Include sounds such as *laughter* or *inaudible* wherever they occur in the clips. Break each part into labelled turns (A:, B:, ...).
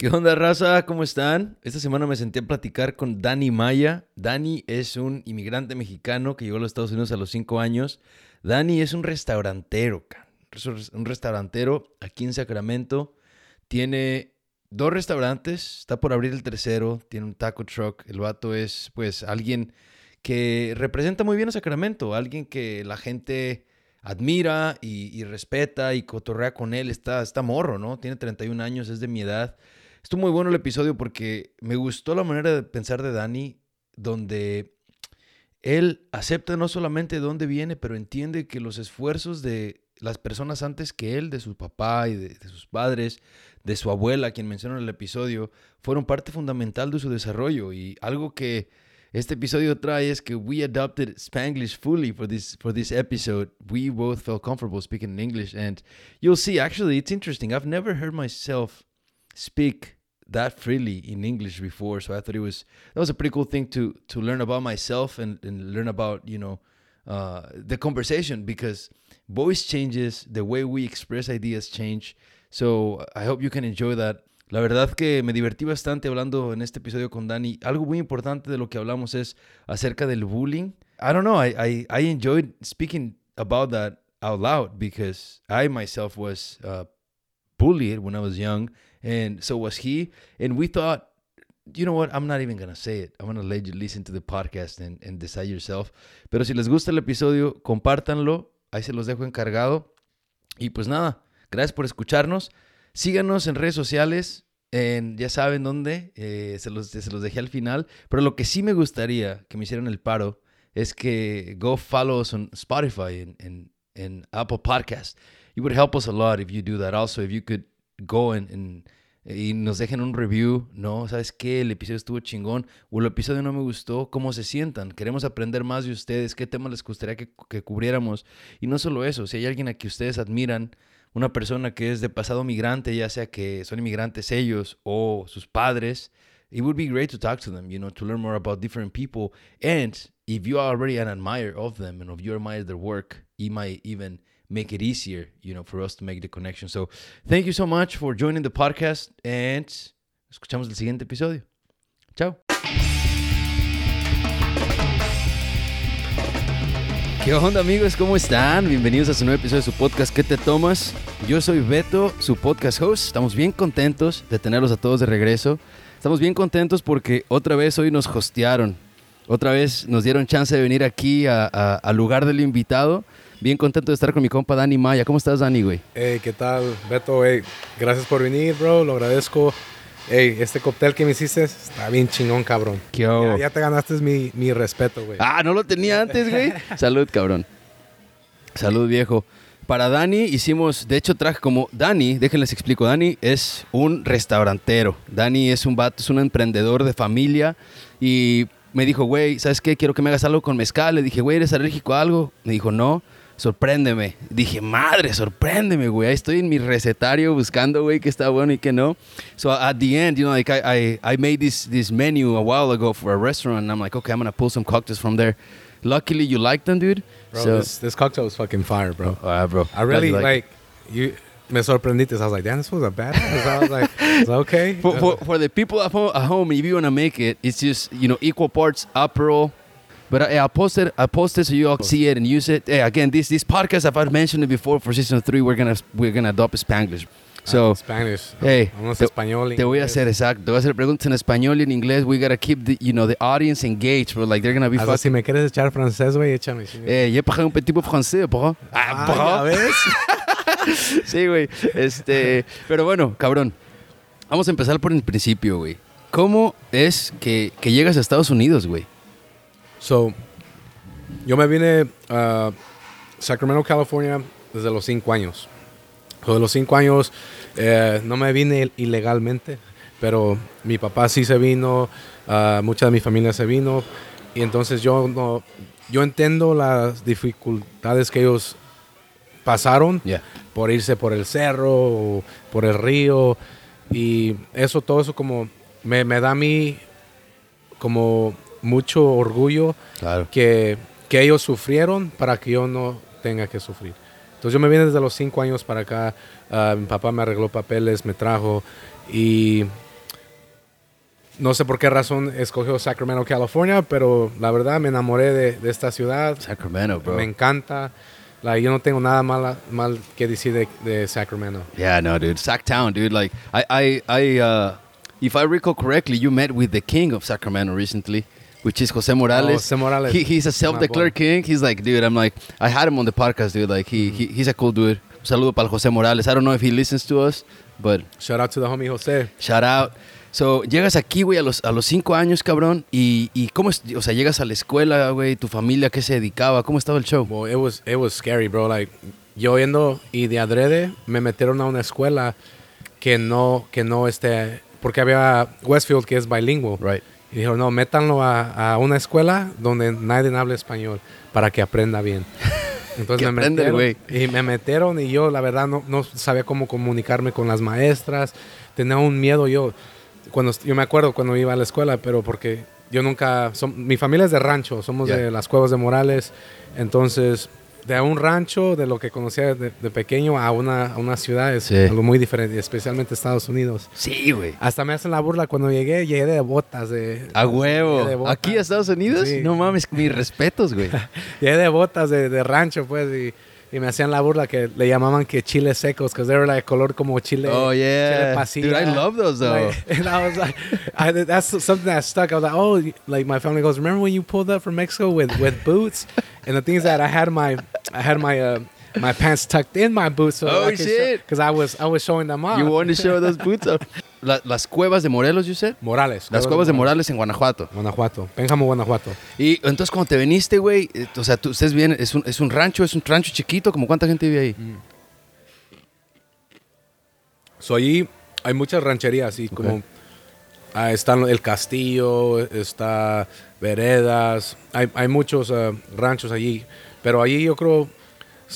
A: ¿Qué onda, raza? ¿Cómo están? Esta semana me senté a platicar con Dani Maya. Dani es un inmigrante mexicano que llegó a los Estados Unidos a los 5 años. Dani es un restaurantero, un restaurantero aquí en Sacramento. Tiene dos restaurantes, está por abrir el tercero, tiene un taco truck. El vato es, pues, alguien que representa muy bien a Sacramento, alguien que la gente admira y, respeta y cotorrea con él. Está, está morro, ¿no? Tiene 31 años, es de mi edad. Estuvo muy bueno el episodio porque me gustó la manera de pensar de Dani, donde él acepta no solamente de dónde viene, pero entiende que los esfuerzos de las personas antes que él, de su papá y de, sus padres, de su abuela, quien menciona en el episodio, fueron parte fundamental de su desarrollo y algo que este episodio trae es que we adopted Spanglish fully for this for this episode. We both felt comfortable speaking in English, and you'll see. Actually, it's interesting. I've never heard myself speak that freely in English before, so I thought it was that was a pretty cool thing to to learn about myself and, and learn about you know uh, the conversation because voice changes, the way we express ideas change. So I hope you can enjoy that La verdad que me divertí bastante hablando en este episodio con Dani. Algo muy importante de lo que hablamos es acerca del bullying. I don't know, I, I, I enjoyed speaking about that out loud because I myself was uh, bullied when I was young, and so was he. And we thought, you know what, I'm not even going to say it. I'm going to let you listen to the podcast and, and decide yourself. Pero si les gusta el episodio, compártanlo. Ahí se los dejo encargado. Y pues nada, gracias por escucharnos. Síganos en redes sociales, en, ya saben dónde, eh, se, los, se los dejé al final, pero lo que sí me gustaría que me hicieran el paro es que go follow us on Spotify and, and, Apple Podcast. It would help us a lot if you do that. Also, if you could go and, y nos dejen un review, ¿no? ¿Sabes qué? El episodio estuvo chingón o el episodio no me gustó, ¿cómo se sientan? Queremos aprender más de ustedes, qué temas les gustaría que, que cubriéramos. Y no solo eso, si hay alguien a quien ustedes admiran, una persona que es de pasado migrante, ya sea que son inmigrantes ellos o sus padres, it would be great to talk to them, you know, to learn more about different people. And if you are already an admirer of them and if you admire their work, it might even make it easier, you know, for us to make the connection. So thank you so much for joining the podcast and escuchamos el siguiente episodio. Chao. ¿Qué onda amigos? ¿Cómo están? Bienvenidos a su nuevo episodio de su podcast ¿Qué te tomas? Yo soy Beto, su podcast host. Estamos bien contentos de tenerlos a todos de regreso. Estamos bien contentos porque otra vez hoy nos hostearon. Otra vez nos dieron chance de venir aquí al lugar del invitado. Bien contento de estar con mi compa Dani Maya. ¿Cómo estás, Dani, güey?
B: Hey, ¿qué tal, Beto? Hey, gracias por venir, bro. Lo agradezco. Ey, este cóctel que me hiciste está bien chingón, cabrón.
A: ¿Qué
B: ya, ya, te ganaste mi, mi respeto, güey.
A: Ah, no lo tenía antes, güey. *laughs* Salud, cabrón. Salud, viejo. Para Dani hicimos, de hecho traje como Dani, déjenles explico, Dani es un restaurantero. Dani es un vato, es un emprendedor de familia y me dijo, güey, ¿sabes qué? Quiero que me hagas algo con mezcal. Le dije, güey, ¿eres alérgico a algo? Me dijo, no sorpréndeme. Dije, madre, sorpréndeme, güey. Ahí estoy en mi recetario buscando, güey, que está bueno y que no. So at the end, you know, like I, I, I made this, this menu a while ago for a restaurant. And I'm like, okay, I'm going to pull some cocktails from there. Luckily, you like them, dude.
B: Bro, so, this, this cocktail was fucking fire, bro.
A: Oh, uh, bro.
B: I really like, like you. Me sorprendiste. I was like, damn, this was a badass. I was like, *laughs* it's okay.
A: For, for, for the people at home, at home, if you want to make it, it's just, you know, equal parts Aperol, but I, I'll post it. I post it so you all see it and use it. Hey, again, this this podcast, if I've mentioned it before for season three, we're gonna we're gonna adopt Spanglish. So,
B: ah, Spanish.
A: Hey,
B: te, español,
A: te voy a hacer exacto. Te voy a hacer preguntas en español y en inglés. We gotta keep the you know the audience engaged. Bro. Like they're gonna be.
B: Hasta si me quieres echar francés, güey, échame.
A: Eh, j'ai parlé un petit français, bro.
B: Ah, ah bro. ves? *laughs*
A: sí, güey. Este, pero bueno, cabrón. Vamos a empezar por el principio, güey. ¿Cómo es que, que llegas a Estados Unidos, güey?
B: So, yo me vine a Sacramento, California desde los cinco años. Desde los cinco años eh, no me vine ilegalmente, pero mi papá sí se vino, uh, mucha de mi familia se vino, y entonces yo no, yo entiendo las dificultades que ellos pasaron por irse por el cerro o por el río, y eso, todo eso como me, me da a mí como mucho orgullo que, que, ellos sufrieron para que yo no tenga que sufrir. Entonces yo me vine desde los cinco años para acá, ah, mi papá me arregló papeles, me trajo y no sé por qué razón escogió Sacramento, California, pero la verdad me enamoré de, de esta ciudad.
A: Sacramento, bro.
B: Me encanta. Like, yo no tengo nada mal, mal que decir de, de Sacramento.
A: Yeah, no, dude. Sacktown, dude. Like, I, I, I, uh, if I recall correctly, you met with the king of Sacramento recently, which is Jose Morales.
B: Oh, Jose Morales.
A: He, he's a self-declared king. He's like, dude, I'm like, I had him on the podcast, dude. Like, he, he he's a cool dude. Un saludo para Jose Morales. I don't know if he listens to us, but
B: Shout out to the homie Jose.
A: shout out. So, llegas aquí, güey, a los, a los cinco años, cabrón, y, y ¿cómo es? O sea, llegas a la escuela, güey, tu familia, ¿qué se dedicaba? ¿Cómo estaba el show?
B: Well, it was, it was scary, bro. Like, yo yendo y de adrede me metieron a una escuela que no, que no este, porque había Westfield que es bilingüe.
A: Right.
B: Y dijeron, no, métanlo a, a una escuela donde nadie habla español para que aprenda bien. *laughs* Entonces me metieron, y me metieron y yo la verdad no, no sabía cómo comunicarme con las maestras. Tenía un miedo yo. Cuando, yo me acuerdo cuando iba a la escuela, pero porque yo nunca... son- mi familia es de rancho, somos de las Cuevas de Morales. Entonces, de un rancho, de lo que conocía de, de pequeño a una, a una ciudad es
A: Sí.
B: algo muy diferente, especialmente Estados Unidos.
A: Sí, güey.
B: Hasta me hacen la burla cuando llegué, llegué de botas de...
A: A huevo.
B: de botas.
A: ¿Aquí a Estados Unidos?
B: Sí.
A: No mames, mis respetos, güey. *laughs*
B: Llegué de botas de, de rancho, pues, y, y me hacían la burla que le llamaban que chiles secos, because they were like color como chile.
A: Oh, yeah.
B: chile pasilla.
A: Dude, I love those, though.
B: Like, *laughs* and I was like, I, that's something that stuck. I was like, oh, like my family goes, remember when you pulled up from Mexico with, with boots? and the thing is that I had my, I had my, uh, my pants tucked in my boots. So
A: Oh, shit.
B: Because I was, I was showing them off.
A: You wanted to show those boots off. *laughs* La- las cuevas de Morelos, you said?
B: Morales.
A: Las cuevas de Morales en Guanajuato.
B: Guanajuato. Pénjamo, Guanajuato.
A: Y entonces cuando te viniste, güey, eh, o sea, tú, ustedes vienen, es un, es un rancho, es un rancho chiquito, ¿como cuánta gente vive ahí?
B: So, allí hay muchas rancherías y como ah, están el castillo, está veredas, hay, hay muchos ah, ranchos allí, pero allí yo creo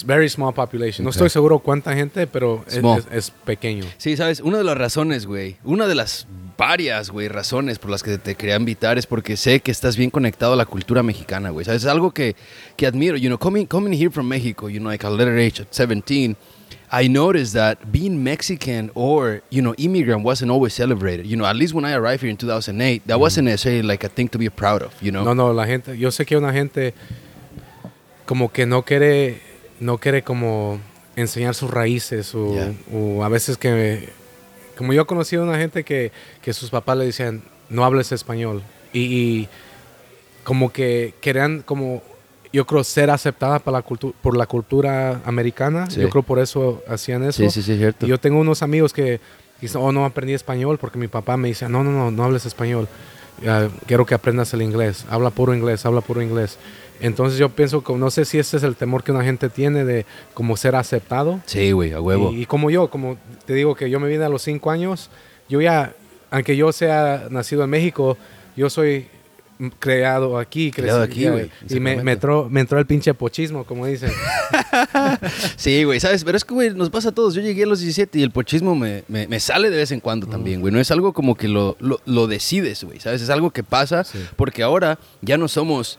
B: very small population. No estoy seguro cuánta gente, pero es,
A: Small.
B: es- es pequeño.
A: Sí, sabes, una de las razones, güey, una de las varias, güey, razones por las que te quería invitar es porque sé que estás bien conectado a la cultura mexicana, güey. ¿Sabes? Es algo que, que admiro. You know, coming, coming here from Mexico, you know, like a little age at 17, I noticed that being Mexican or, you know, immigrant wasn't always celebrated. You know, at least when I arrived here in 2008, that wasn't necessarily like a thing to be proud of, you know?
B: No, no, la gente, yo sé que una gente como que no quiere, no quiere como enseñar sus raíces o,
A: Yeah.
B: o a veces que, como yo he conocido a una gente que, que sus papás le decían, no hables español y, y como que querían como, yo creo, ser aceptada por la, por la cultura americana,
A: Sí.
B: yo creo por eso hacían eso.
A: Sí, sí, sí, es cierto.
B: Y yo tengo unos amigos que dicen, oh, no aprendí español porque mi papá me dice, no, no, no, no hables español. Quiero que aprendas el inglés. Habla puro inglés, habla puro inglés. Entonces yo pienso que no sé si ese es el temor que una gente tiene de como ser aceptado.
A: Sí, güey, a huevo.
B: Y, y como yo, como te digo que yo me vine a los cinco años, yo ya, aunque yo sea nacido en México, yo soy creado aquí.
A: Creado aquí, güey,
B: Y me, me, entró, me entró el pinche pochismo, como dicen. *laughs*
A: Sí, güey, ¿sabes? Pero es que, güey, nos pasa a todos. Yo llegué a los 17 y el pochismo me, me, sale de vez en cuando también, güey. No es algo como que lo, lo, lo decides, güey, ¿sabes? Es algo que pasa
B: Sí.
A: porque ahora ya no somos...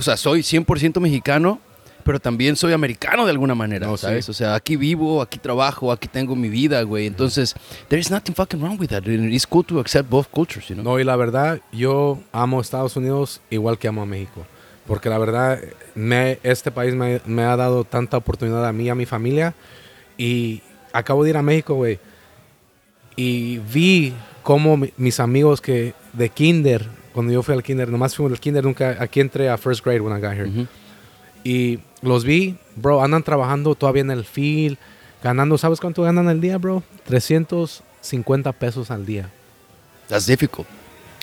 A: O sea, soy 100% mexicano, pero también soy americano de alguna manera,
B: No, sí.
A: ¿sabes? O sea, aquí vivo, aquí trabajo, aquí tengo mi vida, güey. Entonces, there is nothing fucking wrong with that. It's cool to accept both cultures, you know?
B: No, y la verdad, yo amo Estados Unidos igual que amo a México. Porque la verdad, me, este país me, me ha dado tanta oportunidad a mí y a mi familia. Y acabo de ir a México, güey. Y vi cómo mi- mis amigos que de kinder, cuando yo fui al kinder, nomás fui al kinder, nunca, aquí entré a first grade when I got here.
A: Ujú.
B: Y los vi, bro, andan trabajando todavía en el field, ganando, ¿sabes cuánto ganan al día, bro? 350 pesos al día.
A: That's difficult.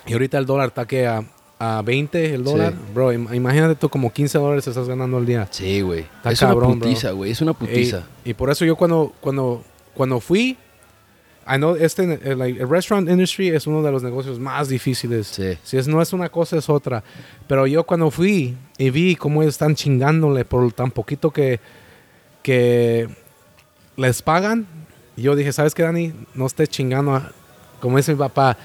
B: Y ahorita el dólar está que a, a 20 el dólar.
A: Sí.
B: Bro, im- imagínate tú como 15 dólares estás ganando al día.
A: Sí, güey. Es
B: cabrón,
A: una putiza, güey. Es una putiza.
B: Y, y por eso yo cuando, cuando, cuando fui, I know este, eh, like, el restaurant industry es uno de los negocios más difíciles.
A: Sí.
B: Si es, no es una cosa, es otra. Pero yo cuando fui y vi cómo están chingándole por tan poquito que, que les pagan, yo dije, ¿sabes qué, Dani? No estés chingando, a- como dice mi papá,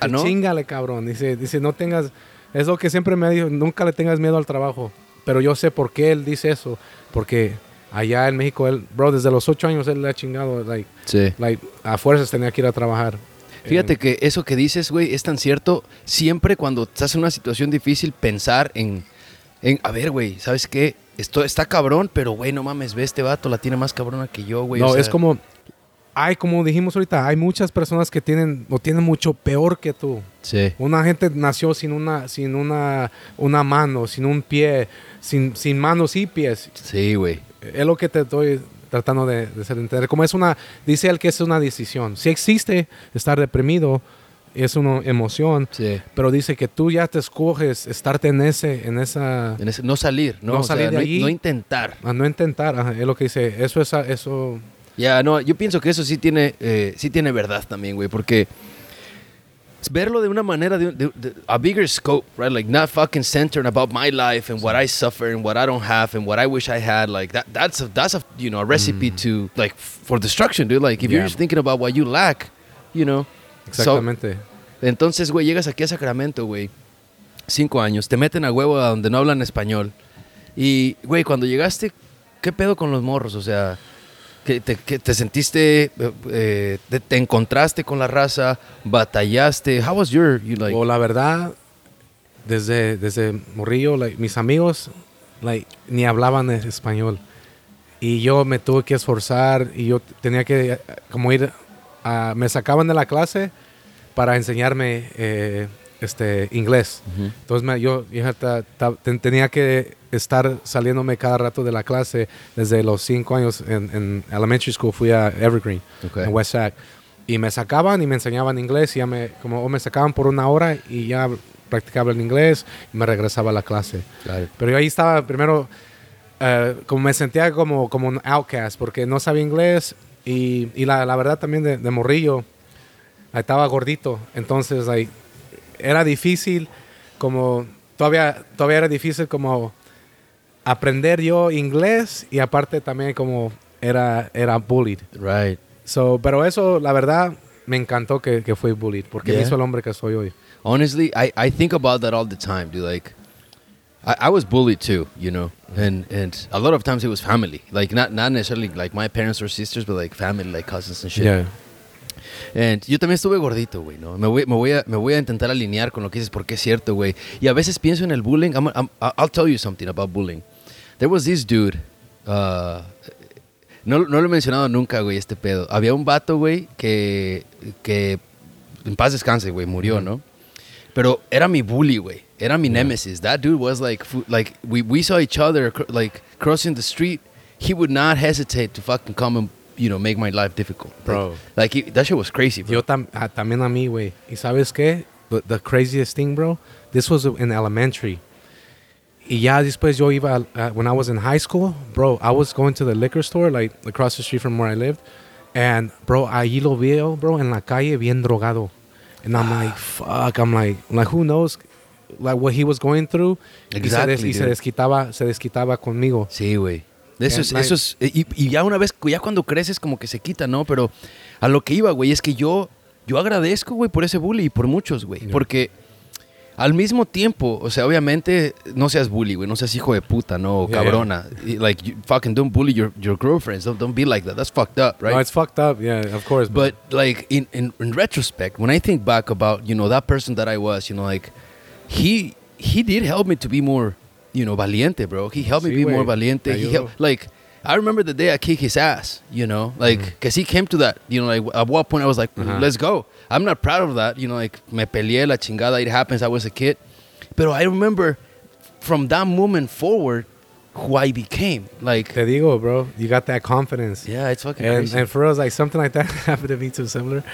A: ¿Ah, no?
B: chingale, cabrón. Dice, dice, no tengas, es lo que siempre me dijo, nunca le tengas miedo al trabajo. Pero yo sé por qué él dice eso, porque allá en México, él, bro, desde los ocho años él le ha chingado, like,
A: Sí.
B: like, a fuerzas tenía que ir a trabajar.
A: Fíjate que eso que dices, güey, es tan cierto. Siempre cuando estás en una situación difícil, pensar en, en a ver, güey, ¿sabes qué? Esto está cabrón, pero, güey, no mames, ve este vato, la tiene más cabrona que yo, güey.
B: No,
A: o sea,
B: es como, hay, como dijimos ahorita, hay muchas personas que tienen, o tienen mucho peor que tú.
A: Sí.
B: Una gente nació sin una, sin una, una mano, sin un pie, sin, sin manos y pies.
A: Sí, güey.
B: Es lo que te estoy tratando de, de hacer entender. Como es una, dice él que es una decisión. Si existe estar deprimido, es una emoción,
A: Sí.
B: pero dice que tú ya te escoges estarte en ese, en esa,
A: En ese- no salir, ¿no?
B: No
A: O sea,
B: salir de
A: no,
B: allí.
A: no intentar.
B: a no intentar. ajá, es lo que dice. Eso es, eso.
A: Ya, no, yo pienso que eso sí tiene, eh, sí tiene verdad también, güey, porque verlo de una manera, de, de- de- a bigger scope, right? Like not fucking centered about my life and what I suffer and what I don't have and what I wish I had. Like that, that's a, that's a, you know, a recipe to like for destruction, dude. Like if you're
B: Mm.
A: Just thinking about what you lack, you know. So,
B: Exactamente.
A: entonces, güey, llegas aquí a Sacramento, güey. Cinco años, te meten a huevo a donde no hablan español. Y, güey, cuando llegaste, ¿qué pedo con los morros? O sea, que te, que te sentiste, eh, eh, te, te encontraste con la raza, batallaste. How was your, you like,
B: o la verdad, desde, desde morrillo, like, mis amigos like, ni hablaban es- español. Y yo me tuve que esforzar y yo tenía que eh, como ir a... Me sacaban de la clase para enseñarme eh, este, inglés.
A: Ujú.
B: Entonces me- yo, yo ta- ta- ten- tenía que estar saliéndome cada rato de la clase desde los cinco años en, en elementary school. Fui a Evergreen,
A: Ok.
B: en West Sac. Y me sacaban y me enseñaban inglés. Y ya me, como, o me sacaban por una hora y ya practicaba el inglés y me regresaba a la clase.
A: Claro.
B: Pero yo ahí estaba primero, eh, como me sentía como, como un outcast porque no sabía inglés y, y la, la verdad también de, de morrillo, estaba gordito. Entonces, like, era difícil como, todavía, todavía era difícil como aprender yo inglés y aparte también como era, era bullied.
A: Right.
B: So, pero eso, la verdad, me encantó que, que fui bullied porque me hizo el hombre que soy hoy.
A: Honestly, I, I think about that all the time, dude. Like, I, I was bullied too, you know, and and a lot of times it was family, like not not necessarily like my parents or sisters, but like family, like cousins and shit.
B: Yeah.
A: And yo también estuve gordito, güey, ¿no? Me voy, me, voy a, me voy a intentar alinear con lo que dices porque es cierto, güey. Y a veces pienso en el bullying. I'm- I'm- I'll tell you something about bullying. There was this dude. uh, no, no lo he mencionado nunca, güey, este pedo. Había un vato, güey, que, que en paz descanse, güey, murió, ¿no? Pero era mi bully, güey. Era mi nemesis. That dude was like, like we, we saw each other like crossing the street. He would not hesitate to fucking come and, you know, make my life difficult.
B: Bro.
A: Like, he- that shit was crazy, bro.
B: Yo tam- ah, también a mí, güey. ¿Y sabes qué? The, the craziest thing, bro, this was in elementary. Y ya después yo iba, uh, when I was in high school, bro, I was going to the liquor store, like across the street from where I lived. And, bro, ahí lo veo, bro, en la calle bien drogado. And I'm like, fuck, I'm like, like, who knows, like, what he was going through. Y se des-
A: Exactly,
B: y se desquitaba, se desquitaba conmigo.
A: Sí, güey. Eso es, eso es, y, y ya una vez, ya cuando creces como que se quita, ¿no? Pero a lo que iba, güey, es que yo, yo agradezco, güey, por ese bully y por muchos, güey.
B: Yeah.
A: Porque al mismo tiempo, o sea, obviamente, no seas bully, güey, no seas hijo de puta, ¿no?
B: Yeah,
A: cabrona. Like, you fucking don't bully your, your girlfriends. Don't, don't be like that. That's fucked up, right?
B: No, it's fucked up, yeah, of course.
A: But like in, in in retrospect, when I think back about you know that person that I was, you know, like he he did help me to be more, you know, valiente, bro. He helped me be more valiente.
B: Te
A: He helped, like I remember the day I kicked his ass, you know, like
B: Mm.
A: because he came to that, you know, like at what point I was like,
B: Ajá.
A: let's go. I'm not proud of that, you know, like me peleé la chingada. It happens. I was a kid, but I remember from that moment forward who I became. Like,
B: Te digo, bro, you got that confidence.
A: yeah, it's fucking
B: and,
A: crazy.
B: and for us like something like that *laughs* happened to me too similar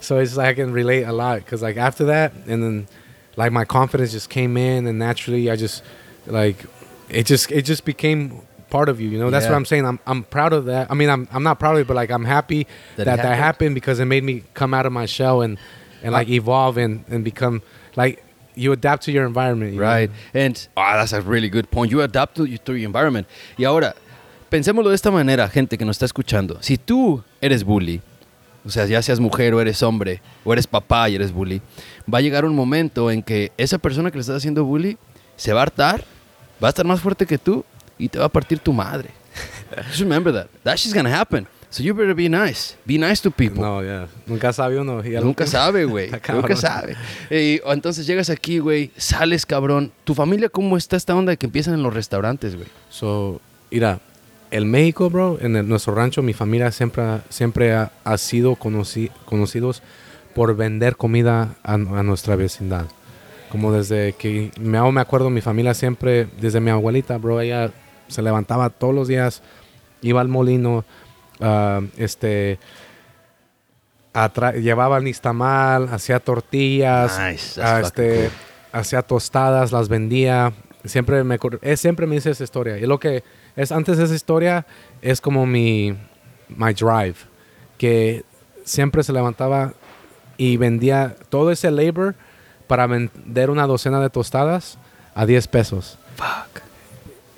B: so it's like i can relate a lot because like after that and then like my confidence just came in and naturally i just like it just it just became part of you you know that's
A: Yeah.
B: what i'm saying i'm, I'm proud of that i mean I'm, I'm not proud of it but like i'm happy
A: That
B: that
A: it
B: that,
A: happened?
B: happened because it made me come out of my shell and and like evolve and and become like you adapt to your environment you know?
A: Right. And ah, that's a really good point. You adapt to, to your environment. Y ahora, pensémoslo de esta manera, gente que nos está escuchando. Si tú eres bully, o sea, ya seas mujer o eres hombre, o eres papá y eres bully, va a llegar un momento en que esa persona que le estás haciendo bully se va a hartar, va a estar más fuerte que tú y te va a partir tu madre. *laughs* Just remember that. That shit's gonna happen. So you better be nice. Be nice to people.
B: No, ya. Nunca sabe uno.
A: Nunca sabe, *laughs* güey. Nunca sabe. Y entonces llegas aquí, güey, sales, cabrón. ¿Tu familia cómo está esta onda de que empiezan en los restaurantes, güey?
B: So, mira, el México, bro, en el- nuestro rancho, mi familia siempre, siempre ha, ha sido conoci- conocidos por vender comida a, a nuestra vecindad. Como desde que me, aún me acuerdo, mi familia siempre, desde mi abuelita, bro, ella se levantaba todos los días, iba al molino, ah, este, llevaba nistamal, hacía tortillas,
A: Nice,
B: ah, este,
A: cool.
B: hacía tostadas, las vendía. Siempre me, siempre me dice esa historia. Y lo que es antes de esa historia es como mi my drive, que siempre se levantaba y vendía todo ese labor para vender una docena de tostadas a 10 pesos.
A: Fuck.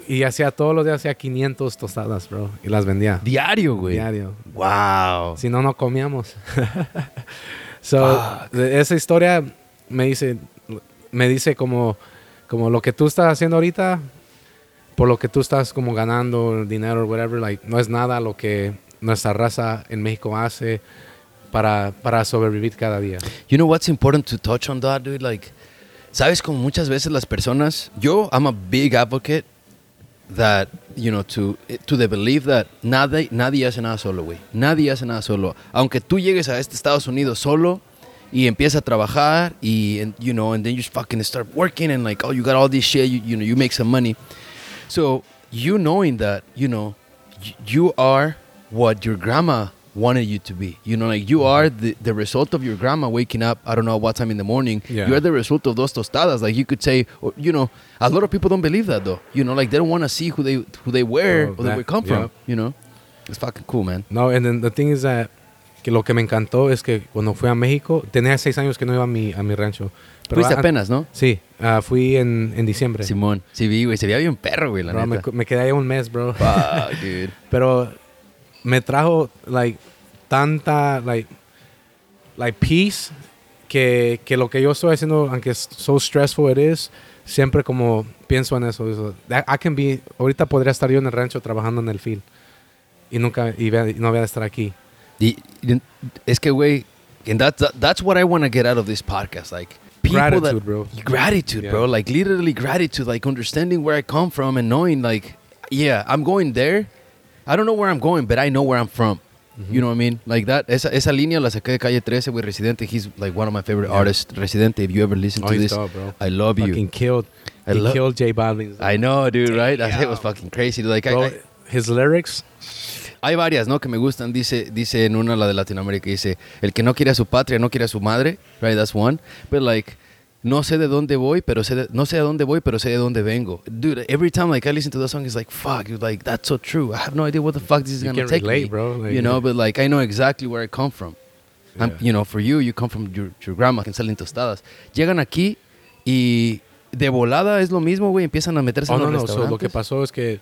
B: Y hacía todos los días hacía 500 tostadas, bro, y las vendía
A: Diario, güey.
B: diario.
A: Wow.
B: Si no, no comíamos. *laughs* so, de esa historia me dice, me dice como, como lo que tú estás haciendo ahorita, por lo que tú estás como ganando dinero, whatever, like, no es nada lo que nuestra raza en México hace para, para sobrevivir cada día.
A: You know what's important to touch on that, dude? Like, sabes como muchas veces las personas, yo, I'm a big advocate that, you know, to, to the belief that nadie, nadie hace nada solo, güey. Nadie hace nada solo. Aunque tú llegues a este Estados Unidos solo y empiezas a trabajar y, and, you know, and then you fucking start working and like, oh, you got all this shit, you, you know, you make some money. So, you knowing that, you know, you are what your grandma wanted you to be. You know, like you are the, the result of your grandma waking up, I don't know what time in the morning.
B: Yeah.
A: You're the result of those tostadas. Like you could say, or, you know, a lot of people don't believe that though. You know, like they don't want to see who they who they were
B: Oh,
A: or they
B: that-
A: were come
B: yeah.
A: from. You know, it's fucking cool, man.
B: No, and then the thing is that que lo que me encantó es que cuando fui a México, tenía seis años que no iba a mi, a mi rancho.
A: Fuiste
B: a-
A: apenas, ¿no?
B: Sí, ah, fui en, en diciembre.
A: Simón. Sí vi, güey. Se veía bien perro, güey, la
B: Bro, me, me quedé ahí un mes, bro.
A: Fuck, dude. *laughs*
B: Pero me trajo, like, tanta, like, like peace que, que lo que yo estoy haciendo, aunque es so stressful it is, siempre como pienso en eso. eso. That- I can be, ahorita podría estar yo en el rancho trabajando en el field y nunca, y, no voy a estar aquí.
A: Y, es que, güey, and that's, that, that's what I want to get out of this podcast. Like, people
B: Gratitude,
A: that,
B: bro.
A: Gratitude,
B: Yeah.
A: bro. Like, literally gratitude. Like, understanding where I come from and knowing, like, yeah, I'm going there. I don't know where I'm going, but I know where I'm from.
B: Mm-hmm.
A: You know what I mean? Like that. Esa, esa línea la saqué de Calle 13, güey, Residente. He's like one of my favorite
B: Yeah.
A: artists. Residente, if you ever listen
B: Oh,
A: to this,
B: dope, bro.
A: I love
B: Fucking
A: you.
B: killed,
A: I
B: he
A: love-
B: killed J Balvin.
A: I know, dude, right? *laughs* That shit was
B: Damn.
A: fucking crazy. Like, I-
B: Bro,
A: I,
B: his lyrics,
A: Hay varias, ¿no? Que me gustan. Dice, dice en una, la de Latinoamérica, dice, el que no quiere a su patria, no quiere a su madre. Right, that's one. But like, no sé de dónde voy, pero sé de, no sé a dónde voy, pero sé de dónde vengo. Dude, every time like I listen to that song, it's like, fuck, it's like, that's so true. I have no idea what the fuck this is
B: You
A: gonna take
B: relate,
A: me.
B: bro. Like,
A: you know,
B: yeah.
A: but like, I know exactly where I come from. I'm- you know, for you, you come from your, your grandma, que salen tostadas. Llegan aquí y de volada es lo mismo, güey. Empiezan a meterse
B: Oh,
A: en
B: no,
A: los
B: no. so, lo que pasó es que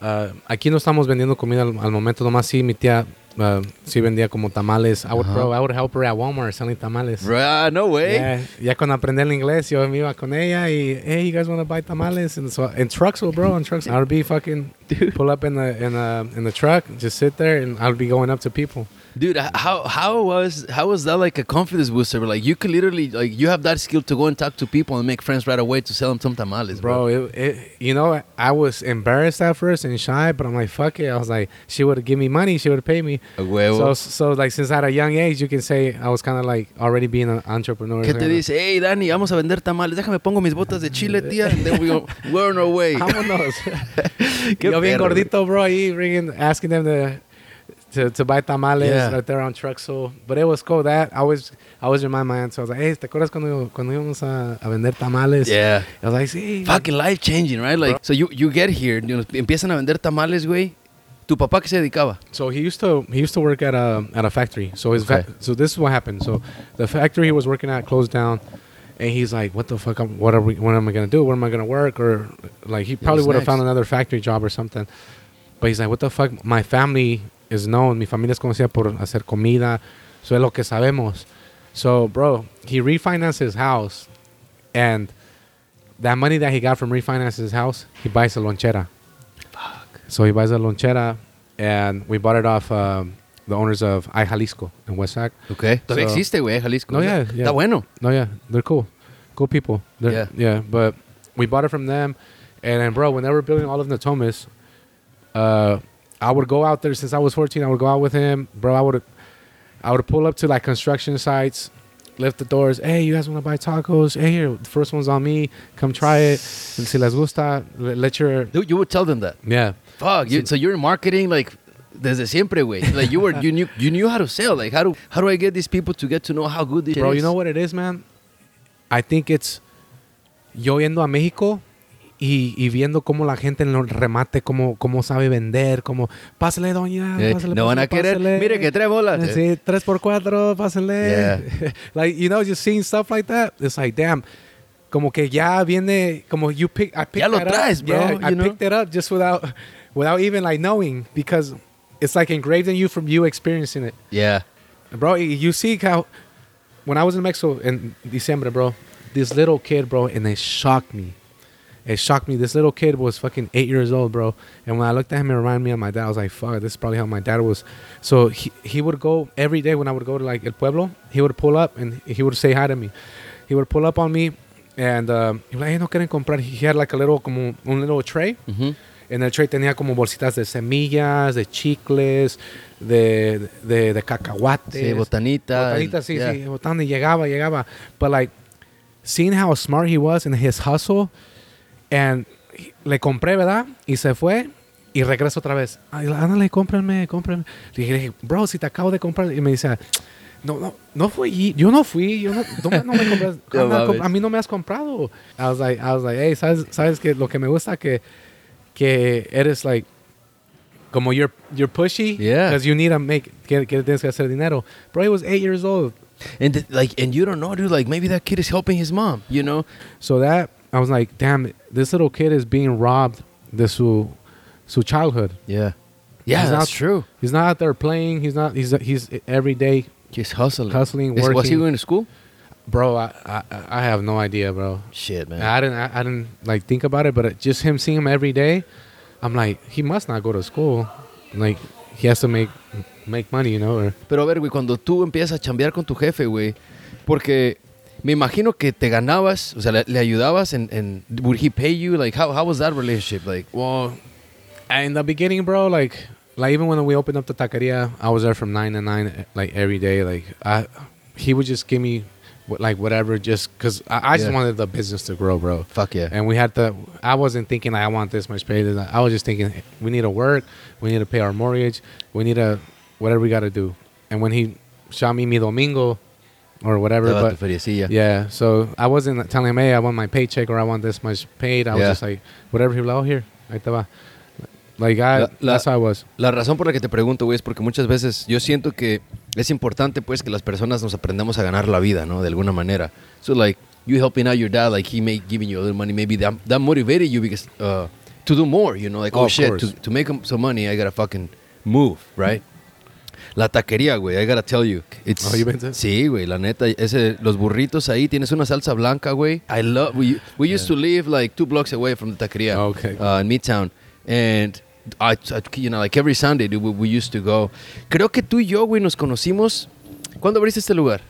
B: ah, aquí no estamos vendiendo comida al, al momento. Nomás sí, mi tía ah, sí vendía como tamales. I would,
A: Ajá.
B: bro, I would help her at Walmart selling tamales.
A: Bruh, no way.
B: Yeah, ya cuando aprendí el inglés, yo me iba con ella y, hey, you guys want to buy tamales? And so, in Truxville, bro, in Truxville. I would be fucking, *laughs* pull up in the, in, the, in the truck, just sit there, and I would be going up to people.
A: Dude, how how was how was that like a confidence booster? Like you could literally like you have that skill to go and talk to people and make friends right away to sell them some tamales, bro.
B: Bro, it, it, you know, I was embarrassed at first and shy, but I'm like, fuck it. I was like, she would give me money, she would pay me. So, so like, since at a young age, you can say I was kind of like already being an entrepreneur.
A: ¿Qué te dice? Hey, Dani, vamos a vender tamales. Déjame pongo mis botas de chile, tía. And then we go, we're on our way. *laughs*
B: Vámonos. *laughs* Yo bien gordito, bro, ahí ringing, asking them to, to, to buy tamales
A: Yeah.
B: right there on truck. So, but it was cool. That I was, I was remind my aunt. So I was like, hey, ¿te acuerdas cuando, cuando íbamos a, a vender tamales?
A: Yeah.
B: I was like, sí.
A: Fucking life changing, right? Like, so you, you get here, you know, empiezan a vender tamales, güey. ¿Tu papá qué se dedicaba?
B: So he used to he used to work at a at a factory. So his
A: Okay.
B: fa- so this is what happened. So the factory he was working at closed down, and he's like, "What the fuck? I'm, What are we? What am I gonna do? Where am I gonna work?" Or like he probably would have found another factory job or something. But he's like, "What the fuck? My family is known. Mi familia es conocida por hacer comida. So es lo que sabemos." So bro, he refinanced his house, and that money that he got from refinancing his house, he buys a lonchera.
A: Fuck.
B: So he buys a lonchera, and we bought it off um, the owners of I Jalisco in West Sac.
A: Ok. Todavía
B: So-
A: existe, güey, Jalisco.
B: No, yeah, yeah.
A: Está bueno.
B: No, yeah, they're cool, cool people. They're,
A: Yeah.
B: yeah, But we bought it from them, and then bro, when they were building all of Natomas, uh, I would go out there since I was 14. I would go out with him, bro. I would, I would pull up to like construction sites, lift the doors. Hey, you guys want to buy tacos? Hey, here, the first one's on me. Come try it. And si les gusta, let your
A: Dude, you would tell them that.
B: yeah.
A: Fuck. You, so you're in marketing like desde siempre, güey. Like you were, you knew, you knew how to sell. Like how do, how do I get these people to get to know how good this
B: Bro, you know what it is, man? I think it's yo yendo a México y, y viendo cómo la gente en el remate, cómo, cómo sabe vender, cómo, pásale, doña,
A: Eh,
B: pásale,
A: no van a
B: pásale,
A: querer.
B: pásale".
A: Mire que tres bolas. eh.
B: Sí, tres por cuatro, pásale. *laughs* like, you know, just seeing stuff like that, it's like, damn. Como que ya viene, como you pick, I picked
A: Ya lo traes,
B: up.
A: bro,
B: Yeah, I
A: know?
B: picked it up just without, without even like knowing because it's like engraved in you from you experiencing it.
A: Yeah.
B: Bro, you see how when I was in Mexico in December, bro, this little kid, bro, and it shocked me. It shocked me. This little kid was fucking eight years old, bro. And when I looked at him, it reminded me of my dad. I was like, fuck, this is probably how my dad was. So he, he would go every day when I would go to like El Pueblo, he would pull up and he would say hi to me. He would pull up on me and um, he was like, hey, no quieren comprar. He had like a little, como un little tray.
A: Mm-hmm.
B: En el tray tenía como bolsitas de semillas, de chicles, de, de, de cacahuates.
A: Sí, botanita.
B: Botanita, sí,
A: yeah.
B: sí, botana, y llegaba, llegaba. But like, seeing how smart he was in his hustle, and he- le compré, ¿verdad? Y se fue, y regreso otra vez. Ay, ándale, cómprenme, cómprenme. Le dije, bro, si te acabo de comprar. Y me dice, no, no, no fui, yo no fui, yo no, no, me- no me compras, *laughs*
A: No
B: a mí no me has comprado. I was like, I was like, hey, ¿sabes, sabes que lo que me gusta que, que eres like, como you're, you're pushy,
A: Yeah.
B: because you need to make, que, que tienes que hacer dinero. Bro, he was eight years old.
A: And like, and you don't know, dude. Like, maybe that kid is helping his mom. You know?
B: So that I was like, damn, this little kid is being robbed this su su childhood.
A: Yeah. Yeah,
B: He's
A: that's
B: not-
A: true.
B: He's not out there playing. He's not. He's he's every day,
A: Just hustling.
B: Hustling,
A: Is- Was he going to school?
B: bro. I I, I have no idea, bro.
A: Shit, man.
B: I didn't I, I didn't like think about it, but it, just him seeing him every day, I'm like, he must not go to school. Like he has to make make money, you know. Or
A: Pero a ver, güey, cuando tú empiezas a chambear con tu jefe, güey, porque me imagino que te ganabas, o sea, le, le ayudabas en, en, would he pay you? Like, how, how was that relationship? Like,
B: well, in the beginning, bro, like like even when we opened up the taqueria, I was there from nine to nine, like every day. Like I, he would just give me like whatever, just because I, I just
A: Yeah.
B: wanted the business to grow, bro.
A: fuck yeah.
B: And we had to. I wasn't thinking like, I want this much pay. I was just thinking we need to work, we need to pay our mortgage, we need to whatever we got to do. And when he shot me mi domingo or whatever, but
A: feriecilla.
B: yeah, so I wasn't telling him, hey, I want my paycheck or I want this much paid. I was
A: Yeah.
B: just like, whatever he was like, oh, here, ahí te va. Like, I,
A: La- la-
B: that's how I was.
A: La razón por la que te pregunto, güey, es porque muchas veces yo siento que es importante, pues, que las personas nos aprendamos a ganar la vida, ¿no? De alguna manera. So, like, you helping out your dad, like, he may giving you a little money, maybe that, that motivated you because, uh, to do more, you know? Like,
B: Oh,
A: oh,
B: of
A: shit,
B: course.
A: to, to make some money, I gotta fucking move, right? La taquería, güey, I gotta tell you. It's,
B: Oh, you been to?
A: Sí, güey, la neta, ese, los burritos ahí, tienes una salsa blanca, güey. I love, we, we used to live like two blocks away from the taquería.
B: Okay.
A: Uh, in Midtown. And I, I- you know, like every Sunday, dude, we, we used to go. Creo que tú y yo, güey, nos conocimos. ¿Cuándo abriste este lugar?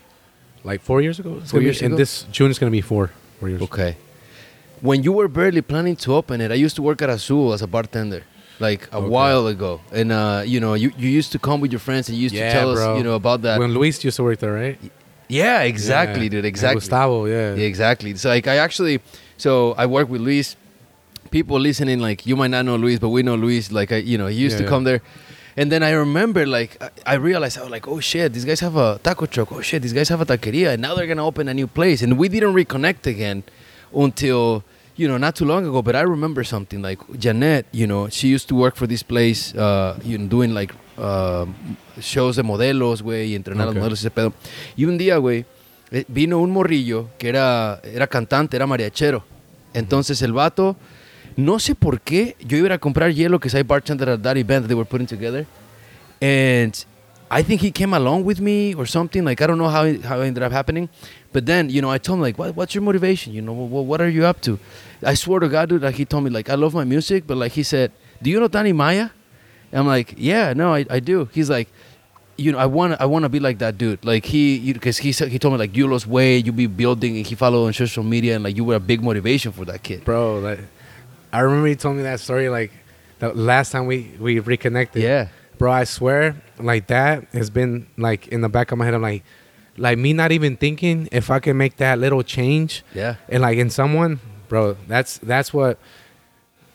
B: Like four years ago?
A: Four
B: be-
A: years
B: And
A: ago?
B: this June is going to be four. Four years.
A: Okay. When you were barely planning to open it, I used to work at Azul as a bartender. Like a
B: Okay.
A: while ago, and uh, you know, you, you used to come with your friends and you used
B: Yeah,
A: to tell
B: bro.
A: us, you know, about that.
B: When Luis used to work there, right?
A: yeah, exactly,
B: Yeah.
A: dude,
B: And
A: exactly.
B: Gustavo, yeah.
A: Yeah, exactly. So like I actually, so I work with Luis. People listening, like you might not know Luis, but we know Luis. Like I, you know, he used to come there, and then I remember, like I, I realized, I was like, oh shit, these guys have a taco truck. Oh shit, these guys have a taqueria, and now they're gonna open a new place, and we didn't reconnect again until you know not too long ago. But I remember something like Janet. You know, she used to work for this place, uh, you know, doing like um shows de modelos, güey, y entrenar a
B: Okay.
A: los modelos y ese pedo. Y un día, güey, eh, vino un morrillo que era, era cantante, era mariachero. Entonces el vato, no sé por qué, yo iba a a comprar hielo que I bartender at that event that they were putting together. And I think he came along with me or something. Like, I don't know how it, how it ended up happening. But then, you know, I told him, like, what, what's your motivation? You know, what, what are you up to? I swear to God, dude, like, he told me, like, I love my music. But, like, he said, do you know Danny Maya? And I'm like, yeah, no, I, I do. He's like, you know, I want I want to be like that dude. Like he, because he said he told me like you lost weight, you be building, and he followed on social media, and like you were a big motivation for that kid.
B: bro. Like, I remember he told me that story like the last time we we reconnected.
A: Yeah.
B: Bro. I swear, like that has been like in the back of my head. I'm like, like me not even thinking if I can make that little change,
A: Yeah.
B: and like in someone, bro. That's that's what.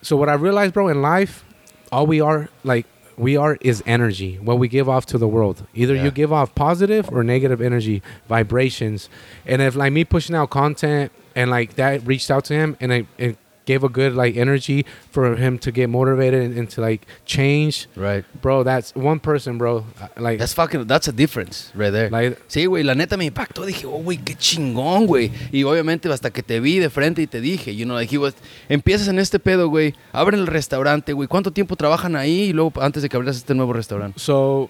B: So what I realized, bro, in life, all we are like we are is energy. What we give off to the world. Either
A: Yeah.
B: you give off positive or negative energy, vibrations. And if like me pushing out content and like that reached out to him and it, it gave a good like energy for him to get motivated and, and to like change,
A: Right.
B: bro. That's one person, bro. Uh, Like
A: That's fucking, that's a difference right there.
B: Like-
A: sí, güey, la neta me impactó. Dije, oh, güey, qué chingón, güey. Y obviamente hasta que te vi de frente y te dije, you know, like he was, empiezas en este pedo, güey, abren el restaurante, güey. ¿Cuánto tiempo trabajan ahí? Y luego antes de que abrieras este nuevo restaurante.
B: So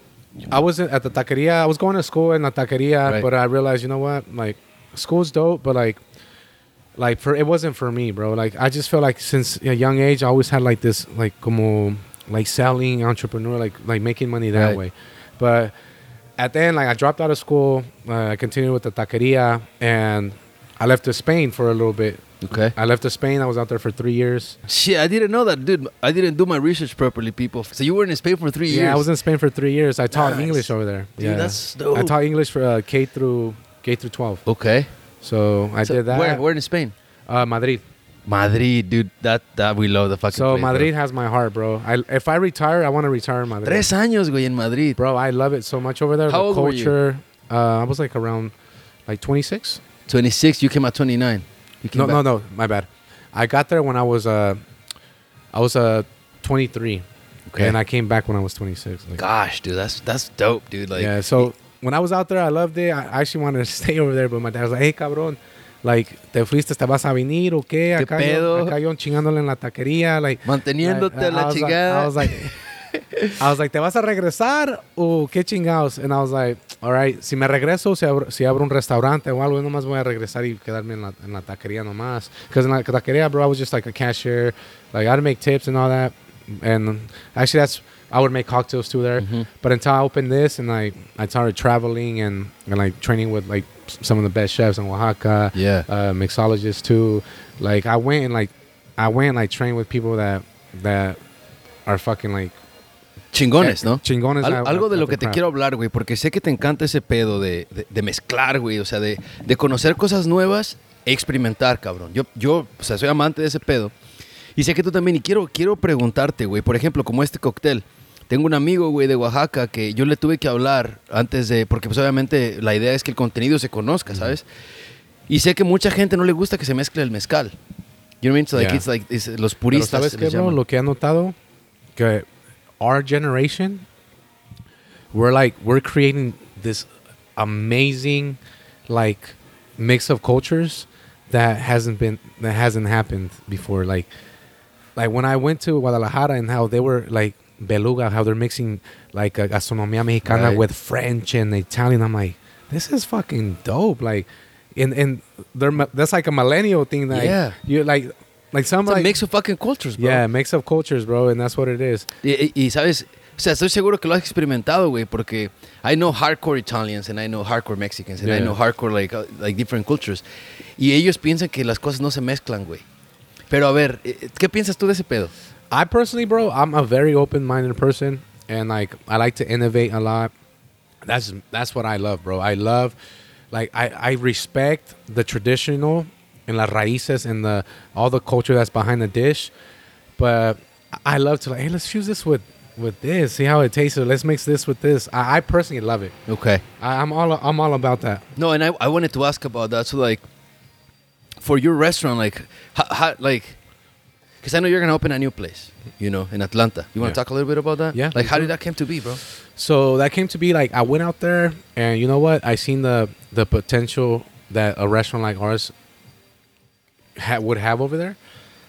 B: I was at the taqueria. I was going to school in the taqueria,
A: Right.
B: but I realized, you know what? Like, school's dope, but like, like for it wasn't for me, bro. Like, I just felt like since a young age, I always had like this, like, como, like selling entrepreneur, like, like making money that
A: Right.
B: way. But at the end, like, I dropped out of school. Uh, I continued with the taqueria, and I left to Spain for a little bit.
A: Okay.
B: I left to Spain. I was out there for three years.
A: Shit, I didn't know that, dude. I didn't do my research properly, people. So you were in Spain for three years.
B: Yeah, I was in Spain for three years. I taught
A: Nice.
B: English over there.
A: Dude,
B: yeah,
A: that's dope.
B: I taught English for uh, K through K through twelve.
A: Okay.
B: So I
A: So
B: did that.
A: Where, where in Spain?
B: Uh, Madrid.
A: Madrid, dude. That that we love the fucking
B: So
A: place, bro.
B: Madrid has my heart, bro. I, if I retire, I want to retire in Madrid.
A: Tres años, güey, en Madrid.
B: Bro, I love it so much over there.
A: How
B: the
A: old were you?
B: culture. Uh, I was like around like 26.
A: 26, you came at 29. You came
B: No,
A: back.
B: no, no. My bad. I got there when I was uh, I was uh 23,
A: Okay.
B: and I came back when I was 26. Like,
A: Gosh, dude, that's that's dope, dude. Like,
B: yeah. So when I was out there, I loved it. I actually wanted to *laughs* stay over there, but my dad was like, "Hey, cabrón." Like, ¿te fuiste? ¿Te vas a venir o qué?
A: ¿Qué
B: Acá,
A: pedo?
B: Yo, acá yo chingándole en la taquería. Like,
A: manteniéndote la
B: I was like-
A: chingada.
B: I was like, I was like, ¿te vas a regresar o qué chingados? And I was like, all right, si me regreso, si abro, si abro un restaurante o algo, yo nomás voy a regresar y quedarme en la, en la taquería nomás. Because in la taquería, bro, I was just like a cashier. Like, I'd make tips and all that. And actually, that's, I would make cocktails too there.
A: Mhm.
B: But until I opened this and I, I started traveling and, and like training with like some of the best chefs in Oaxaca
A: yeah.
B: uh, mixologists too. Like I went and like I went and like trained with people that that are fucking like
A: Chingones,
B: eh,
A: ¿no?
B: Chingones.
A: Al- algo de lo que te quiero hablar, güey, porque sé que te encanta ese pedo de, de- de mezclar, güey, o sea, de, de conocer cosas nuevas e experimentar, cabrón. Yo, yo, o sea, soy amante de ese pedo. Y sé que tú también, y quiero, quiero preguntarte, güey, por ejemplo, como este cóctel. Tengo un amigo, güey, de Oaxaca que yo le tuve que hablar antes de, porque pues obviamente la idea es que el contenido se conozca, ¿sabes? Y sé que mucha gente no le gusta que se mezcle el mezcal. You know what I mean? So, like,
B: Yeah.
A: it's like, it's- los
B: Pero
A: puristas
B: sabes
A: se
B: qué, bro? Lo que he notado que our generation we're like we're creating this amazing like mix of cultures that hasn't been that hasn't happened before like like when I went to Guadalajara and how they were like beluga how they're mixing like a gastronomía mexicana
A: Right.
B: with French and Italian I'm like this is fucking dope like and and they're that's like a millennial thing that
A: Yeah.
B: you like like some
A: It's a
B: like
A: mix of fucking cultures, bro.
B: yeah mix of cultures bro and that's what it is
A: Y, y- y, sabes, o sea, estoy seguro que lo has experimentado, güey, porque I know hardcore Italians and I know hardcore Mexicans and I
B: Yeah.
A: know hardcore like, uh, like different cultures. Y ellos piensan que las cosas no se mezclan, güey. Pero a ver, eh, ¿qué piensas tú de ese pedo?
B: I personally, bro, I'm a very open-minded person, and like I like to innovate a lot. That's that's what I love, bro. I love, like I I respect the traditional and las raíces and the all the culture that's behind the dish, but I love to like, hey, let's use this with with this. See how it tastes. Or let's mix this with this. I, I personally love it.
A: Okay.
B: I, I'm all I'm all about that.
A: No, and I, I wanted to ask about that. So, like, for your restaurant, like, how, how like, because I know you're gonna open a new place, you know, in Atlanta. You want to
B: Yeah.
A: talk a little bit about that?
B: Yeah,
A: Like, how did that came to be, bro?
B: So that came to be like I went out there and you know what? I seen the the potential that a restaurant like ours ha- would have over there.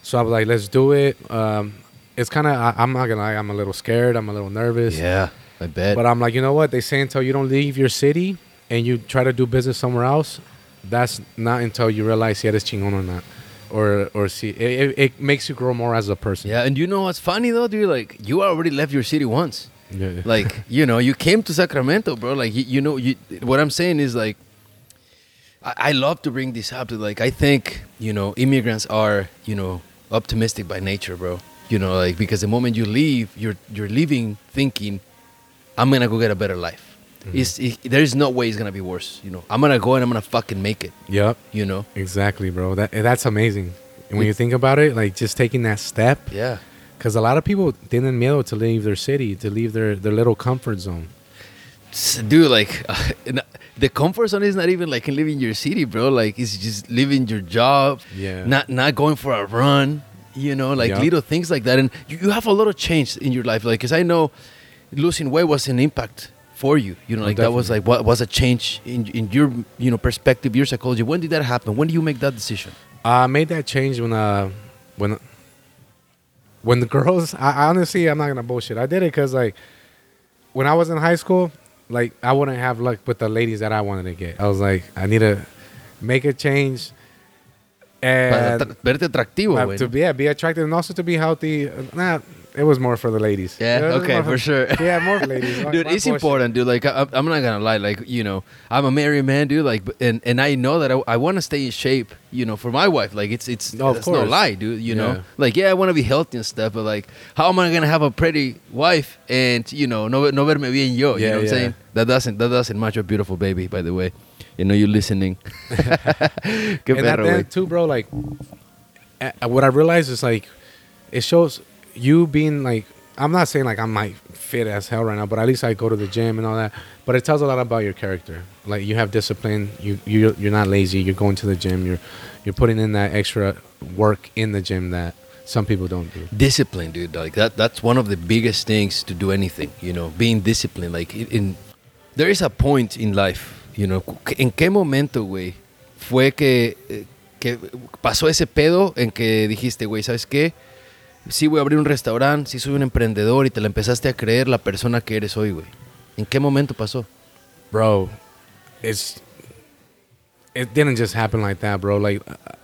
B: So I was like, let's do it. Um, it's kind of I'm not gonna lie, I'm a little scared. I'm a little nervous.
A: Yeah, I bet.
B: But I'm like, you know what? They say until you don't leave your city and you try to do business somewhere else, that's not until you realize si eres chingón or not, or or see it, it, it makes you grow more as a person.
A: yeah, and you know what's funny though, dude? Like, you already left your city once.
B: Yeah.
A: Like, *laughs* you know, you came to Sacramento, bro. Like, you, you know, you, what I'm saying is like, I, I love to bring this up. To like, I think, you know, immigrants are, you know, optimistic by nature, bro. You know, like because the moment you leave, you're you're leaving thinking, I'm gonna go get a better life. Mm-hmm. It's, it, there's no way it's gonna be worse. You know, I'm gonna go and I'm gonna fucking make it.
B: Yep.
A: You know.
B: Exactly, bro. That eh, that's amazing. And when you think about it, like just taking that step,
A: Yeah.
B: because a lot of people tienen miedo to leave their city, to leave their, their little comfort zone.
A: Dude like *laughs* uh, the comfort zone is not even like in living your city bro like it's just living your job
B: Yeah.
A: not not going for a run you know like
B: Yeah.
A: little things like that and you, you have a lot of change in your life like because i know losing weight was an impact for you you know
B: Oh,
A: like that was like what was a change in, in your you know perspective your psychology when did that happen when did you make that decision
B: I made that change when uh when when the girls. I, I honestly, I'm not gonna bullshit. I did it because like when I was in high school, like I wouldn't have luck with the ladies that I wanted to get. I was like, I need to make a change. And
A: verte atractivo
B: uh, to be yeah, be attractive and also to be healthy. Nah, it was more for the ladies.
A: Yeah, okay,
B: more
A: for sure.
B: Yeah, more for ladies. *laughs*
A: dude, it's
B: bullshit?
A: important, dude. Like, I, I'm not gonna lie. Like, you know, I'm a married man, dude. Like, and and I know that I, I want to stay in shape. You know, for my wife. Like, it's it's
B: No, of
A: it's no lie, dude. You know, like, yeah, I want to be healthy and stuff, but like, how am I gonna have a pretty wife and you know, no no verme bien yo? you
B: Yeah,
A: know what I'm saying? That doesn't that doesn't match a beautiful baby, by the way. You know, you're listening. *laughs* *laughs*
B: And that then too, bro. Like, what I realized is like, it shows you being like. I'm not saying like I'm like fit as hell right now, but at least I go to the gym and all that. But it tells a lot about your character. Like you have discipline. You you you're not lazy. You're going to the gym. You're you're putting in that extra work in the gym that some people don't do.
A: discipline dude like that that's one of the biggest things to do anything you know being disciplined like in, there is a point in life you know en qué momento güey fue que eh, que pasó ese pedo en que dijiste güey sabes qué sí voy a abrir un restaurante sí soy un emprendedor y te la empezaste a creer la persona que eres hoy güey. En qué momento pasó
B: bro it didn't just happen like that bro. Like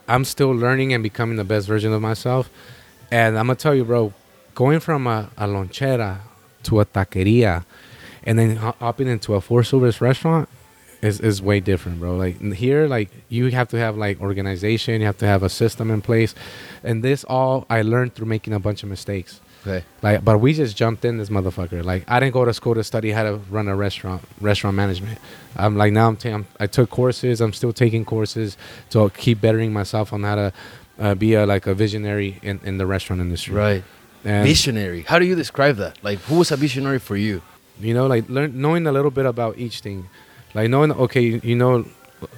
B: i'm still learning and becoming the best version of myself. And i'm gonna tell you bro going from a, a lonchera to a taqueria and then ho- hopping into a four service restaurant is, is way different bro. Like here like you have to have like organization you have to have a system in place. And this all i learned through making a bunch of mistakes.
A: Okay.
B: Like, but we just jumped in this motherfucker. Like, I didn't go to school to study how to run a restaurant, restaurant management. I'm like now I'm, ta- I'm I took courses. I'm still taking courses to keep bettering myself on how to uh, be a like a visionary in, in the restaurant industry.
A: right.
B: And
A: visionary. How do you describe that? Like who was a visionary for you?
B: You know, like learn knowing a little bit about each thing, like knowing okay, you know,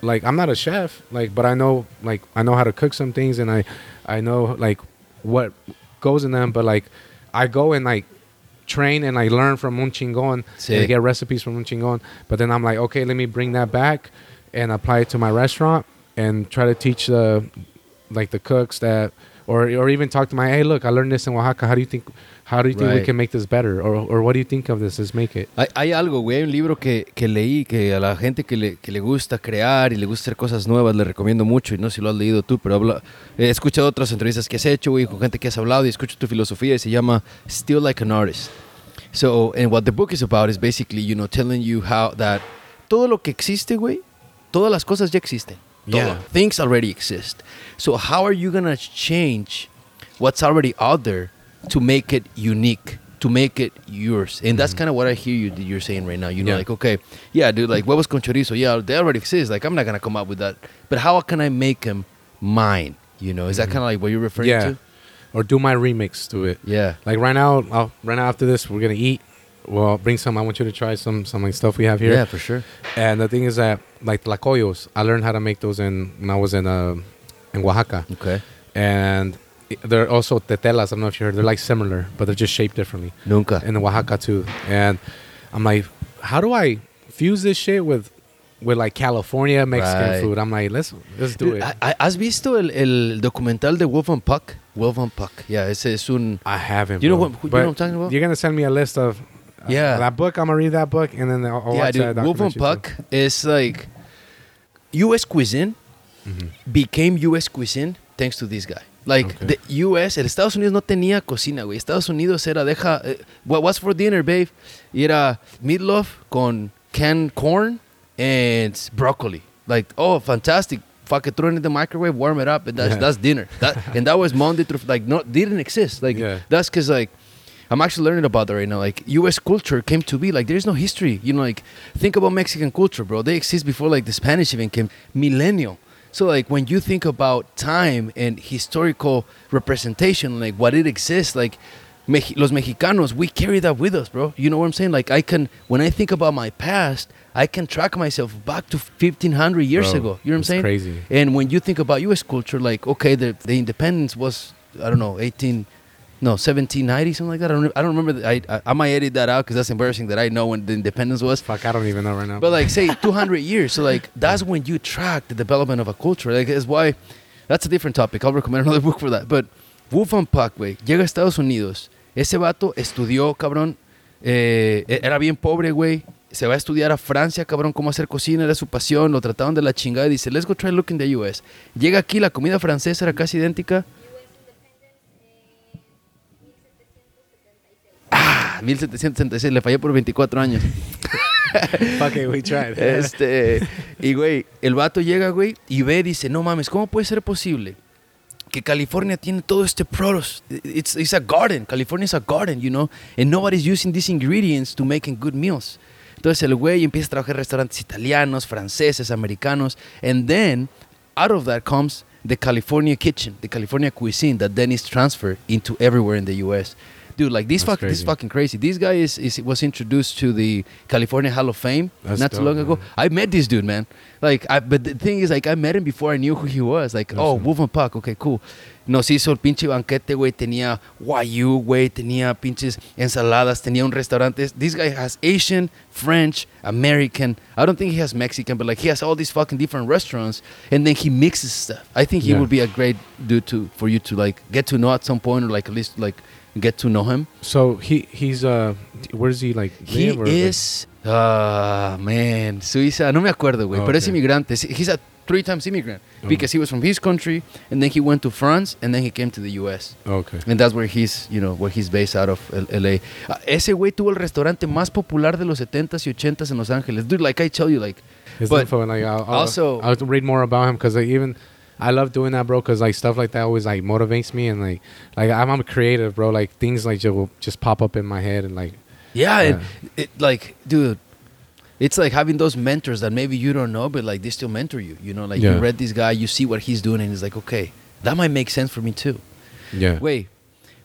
B: like I'm not a chef, like, but I know like I know how to cook some things, and I I know like what goes in them, but like I go and like train and I learn from un chingon
A: Sí.
B: and I get recipes from un chingon, but then I'm like, okay, let me bring that back and apply it to my restaurant and try to teach the like the cooks that or or even talk to my hey look I learned this in Oaxaca how do you think how do you think we
A: Right.
B: can make this better or or what do you think of this let's make it
A: Hay, hay algo, güey, hay un libro que, que leí que a la gente que le, que le gusta crear y le gusta hacer cosas nuevas le recomiendo mucho y no sé si lo has leído tú, pero habla, he escuchado otras entrevistas que has hecho, güey, con gente que has hablado y escucho tu filosofía y se llama Still Like an Artist. So, and what the book is about is basically, you know, telling you how that todo lo que existe, güey, todas las cosas ya existen. Todo.
B: Yeah.
A: Things already exist. So how are you gonna change what's already out there to make it unique, to make it yours? And that's kind of what I hear you you're saying right now. You know,
B: Mm-hmm. Yeah.
A: like okay, yeah, dude, like huevos con chorizo, yeah, they already exist. Like I'm not gonna come up with that, but how can I make them mine? You know, is that kind of like what you're referring
B: Mm-hmm. yeah
A: to?
B: or do my remix to it
A: Yeah.
B: like right now I'll, right now after this we're gonna eat well bring some I want you to try some some like stuff we have here
A: Yeah, for sure.
B: and the thing is that like tlacoyos I learned how to make those in when I was in uh in Oaxaca
A: Okay.
B: and they're also tetelas I don't know if you heard they're like similar but they're just shaped differently
A: Nunca.
B: in Oaxaca too. And I'm like, how do I fuse this shit with with like California Mexican
A: Right.
B: food? I'm like, let's let's do
A: Dude,
B: it.
A: I- I- ¿Has visto el, el documental de Wolf and Puck? Wolf and Puck. Yeah, ese es un...
B: I haven't.
A: You know what- You know what I'm talking about.
B: You're gonna send me a list of uh,
A: Yeah.
B: that book. I'm gonna read that book and then I'll, I'll
A: yeah,
B: watch that
A: dude. Wolf and Puck is like U.S. cuisine
B: Mhm.
A: became U.S. cuisine thanks to this guy. Like
B: Okay.
A: the US, el Estados Unidos no tenía cocina, güey. Estados Unidos era deja eh, what was for dinner, babe? Y era meatloaf con canned corn and broccoli. Like, oh, fantastic. Fuck it, throw it in the microwave, warm it up, and that's
B: Yeah.
A: that's dinner. *laughs* That and that was Monday through like no didn't exist. Like
B: Yeah.
A: that's because like I'm actually learning about that right now. Like U.S. culture came to be. Like there's no history. You know, like think about Mexican culture, bro. They exist before like the Spanish even came. Millennial. So like when you think about time and historical representation, like what it exists, like Mex- los Mexicanos, we carry that with us, bro. You know what I'm saying? Like I can, when I think about my past, I can track myself back to 1500 years
B: Bro,
A: ago. You know what I'm saying?
B: crazy.
A: And when you think about U.S. culture, like okay, the the independence was I don't know 18, no 1790 something like that. I don't I don't remember. The, I, I I might edit that out because that's embarrassing that I know when the independence was.
B: Fuck, I don't even know right now.
A: But like say 200 years, so like that's when you track the development of a culture. Like that's why that's a different topic. I'll recommend another *laughs* book for that. But Fan Pak, güey, llega a Estados Unidos. Ese vato estudió, cabrón. eh, era bien pobre, güey. Se va a estudiar a Francia, cabrón, cómo hacer cocina, era su pasión. Lo trataban de la chingada y dice, let's go try looking the US. Llega aquí, la comida francesa era casi idéntica. Ah, 1776, le fallé por 24 años. *laughs*
B: it, we tried. *laughs*
A: Este, y güey, el vato llega, güey, y ve, dice, no mames, ¿cómo puede ser posible que California tiene todo este produce? It's, it's a garden, California is a garden, you know, and nobody's using these ingredients to making good meals. Entonces el güey empieza a trabajar en restaurantes italianos, franceses, americanos, and then out of that comes the California kitchen, the California cuisine that then is transferred into everywhere in the U.S. Dude, like this, fuck, this is fucking crazy. This guy is, is was introduced to the California Hall of Fame
B: That's
A: not too
B: dope,
A: long ago.
B: man.
A: I met this dude, man. Like, I, but the thing is, like, I met him before I knew who he was. Like, oh,
B: Awesome.
A: Wolf and Puck, okay, cool. Nos hizo el pinche banquete, güey. Tenía Wagyu, güey. Tenía pinches ensaladas. Tenía un restaurante. This guy has Asian, French, American. I don't think he has Mexican, but like, he has all these fucking different restaurants. And then he mixes stuff. I think he
B: Yeah.
A: would be a great dude to for you to like get to know at some point, or like at least like get to know him.
B: So he he's uh where is he like
A: He
B: or, like-
A: is, ah, man, Suiza, no me acuerdo, güey,
B: Oh,
A: pero es
B: okay.
A: inmigrante. He's a three times immigrant
B: Oh.
A: because he was from his country and then he went to France and then he came to the US.
B: okay.
A: And that's where he's, you know, where he's based out of LA. Ah, ese güey tuvo el restaurante más popular de los 70s y 80s en Los Ángeles. Dude, like I tell you, like,
B: His
A: but
B: info, like I'll, I'll,
A: also-
B: I'll read more about him because even I love doing that, bro. Because like stuff like that always like motivates me and like like I'm, I'm a creative, bro. Like things like just will just pop up in my head and like
A: yeah, and
B: Yeah.
A: it, like, dude, it's like having those mentors that maybe you don't know, but like they still mentor you. You know, like
B: Yeah.
A: you read this guy, you see what he's doing, and it's like, okay, that might make sense for me too.
B: yeah.
A: Güey,